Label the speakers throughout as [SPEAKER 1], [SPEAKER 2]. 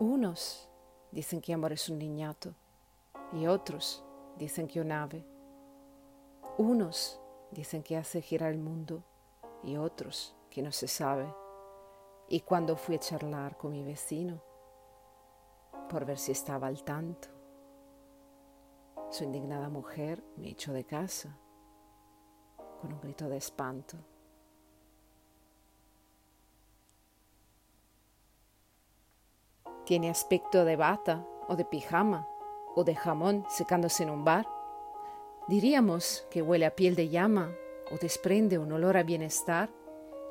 [SPEAKER 1] Unos dicen que amor es un niñato y otros dicen que un ave. Unos dicen que hace girar el mundo y otros que no se sabe. Y cuando fui a charlar con mi vecino, por ver si estaba al tanto, su indignada mujer me echó de casa con un grito de espanto. Tiene aspecto de bata o de pijama o de jamón secándose en un bar. Diríamos que huele a piel de llama o desprende un olor a bienestar.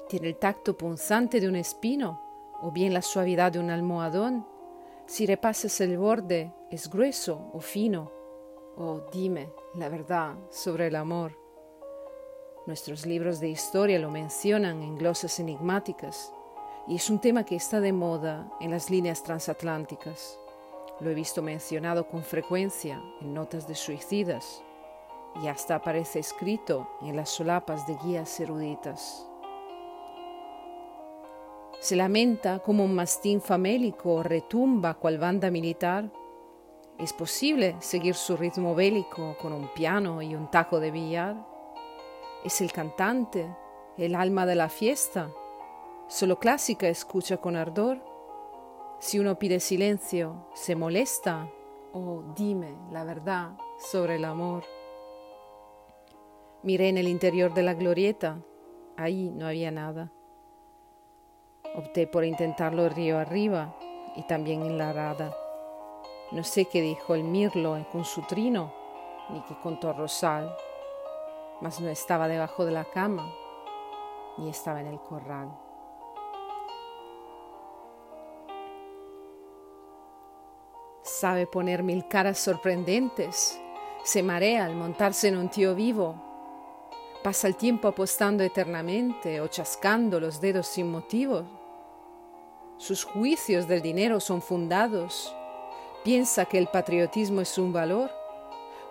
[SPEAKER 1] Tiene el tacto punzante de un espino o bien la suavidad de un almohadón. Si repasas el borde, es grueso o fino. Oh, dime la verdad sobre el amor. Nuestros libros de historia lo mencionan en glosas enigmáticas y es un tema que está de moda en las líneas transatlánticas. Lo he visto mencionado con frecuencia en notas de suicidas y hasta aparece escrito en las solapas de guías eruditas. Se lamenta como un mastín famélico retumba cual banda militar. ¿Es posible seguir su ritmo bélico con un piano y un taco de billar? ¿Es el cantante, el alma de la fiesta? Solo clásica escucha con ardor. Si uno pide silencio, se molesta. Oh, dime la verdad sobre el amor. Miré en el interior de la glorieta. Ahí no había nada. Opté por intentarlo río arriba y también en la arada. No sé qué dijo el mirlo con su trino, ni qué contó Rosal, mas no estaba debajo de la cama, ni estaba en el corral. Sabe poner mil caras sorprendentes. Se marea al montarse en un tío vivo. Pasa el tiempo apostando eternamente o chascando los dedos sin motivo. Sus juicios del dinero son fundados. Piensa que el patriotismo es un valor.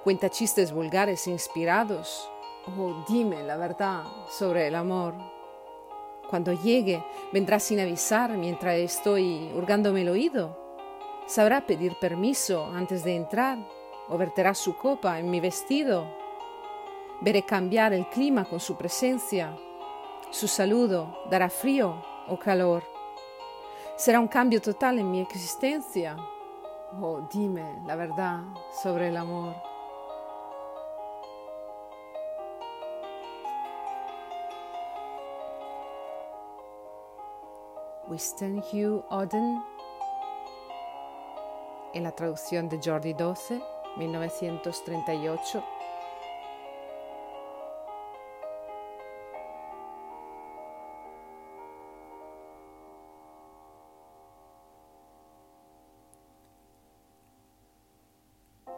[SPEAKER 1] Cuenta chistes vulgares inspirados. Oh, dime la verdad sobre el amor. Cuando llegue, vendrá sin avisar mientras estoy hurgándome el oído Sabrá pedir permiso antes de entrar o verterá su copa en mi vestido. Veré cambiar el clima con su presencia. Su saludo dará frío o calor. Será un cambio total en mi existencia. Oh, dime la verdad sobre el amor. Winston Hugh Oden en la traducción de Jordi 12, 1938.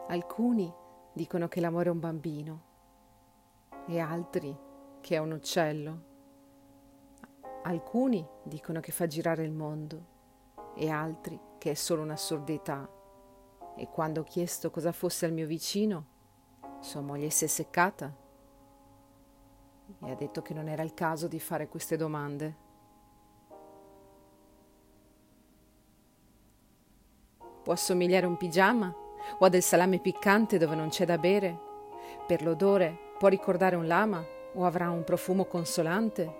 [SPEAKER 1] Alcuni dicono che l'amore è un bambino e altri che è un uccello. Alcuni dicono che fa girare il mondo e altri che è solo un'assurdità e quando ho chiesto cosa fosse al mio vicino, sua moglie si è seccata e ha detto che non era il caso di fare queste domande. Può assomigliare a un pigiama o a del salame piccante dove non c'è da bere. Per l'odore può ricordare un lama o avrà un profumo consolante.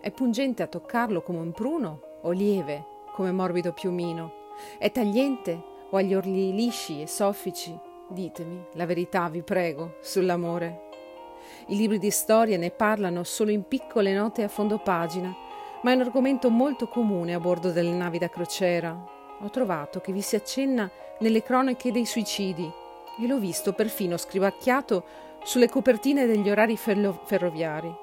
[SPEAKER 1] È pungente a toccarlo come un pruno o lieve come morbido piumino. È tagliente o agli orli lisci e soffici, ditemi la verità, vi prego, sull'amore. I libri di storia ne parlano solo in piccole note a fondo pagina, ma è un argomento molto comune a bordo delle navi da crociera. Ho trovato che vi si accenna nelle cronache dei suicidi e l'ho visto perfino scrivacchiato sulle copertine degli orari ferro- ferroviari.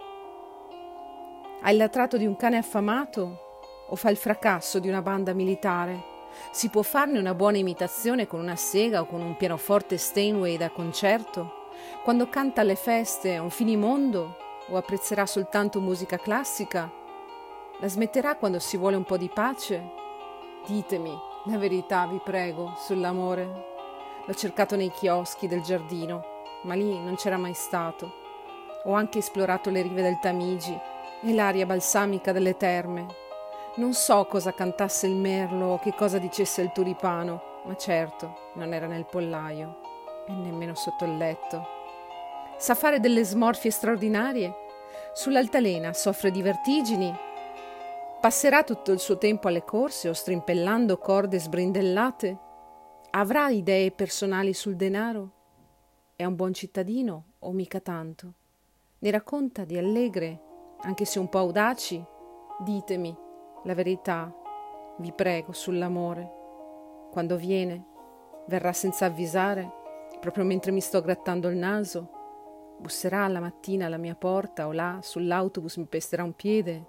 [SPEAKER 1] Ha il latrato di un cane affamato o fa il fracasso di una banda militare? Si può farne una buona imitazione con una sega o con un pianoforte Steinway da concerto? Quando canta alle feste un finimondo o apprezzerà soltanto musica classica? La smetterà quando si vuole un po' di pace? Ditemi la verità, vi prego, sull'amore. L'ho cercato nei chioschi del giardino, ma lì non c'era mai stato. Ho anche esplorato le rive del Tamigi e l'aria balsamica delle terme Non so cosa cantasse il merlo o che cosa dicesse il tulipano, ma certo non era nel pollaio e nemmeno sotto il letto. Sa fare delle smorfie straordinarie? Sull'altalena soffre di vertigini? Passerà tutto il suo tempo alle corse o strimpellando corde sbrindellate? Avrà idee personali sul denaro? È un buon cittadino o mica tanto? Ne racconta di allegre, anche se un po' audaci? Ditemi la verità, vi prego, sull'amore. Quando viene, verrà senza avvisare, proprio mentre mi sto grattando il naso. Busserà la mattina alla mia porta o là sull'autobus mi pesterà un piede.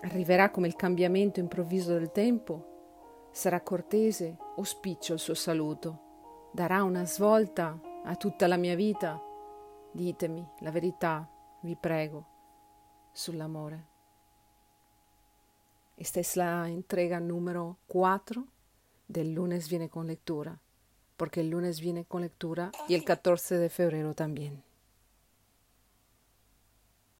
[SPEAKER 1] Arriverà come il cambiamento improvviso del tempo. Sarà cortese o spiccio il suo saluto. Darà una svolta a tutta la mia vita. Ditemi la verità, vi prego, sull'amore. Esta es la entrega número 4 del lunes viene con lectura, porque el lunes viene con lectura y el 14 de febrero también.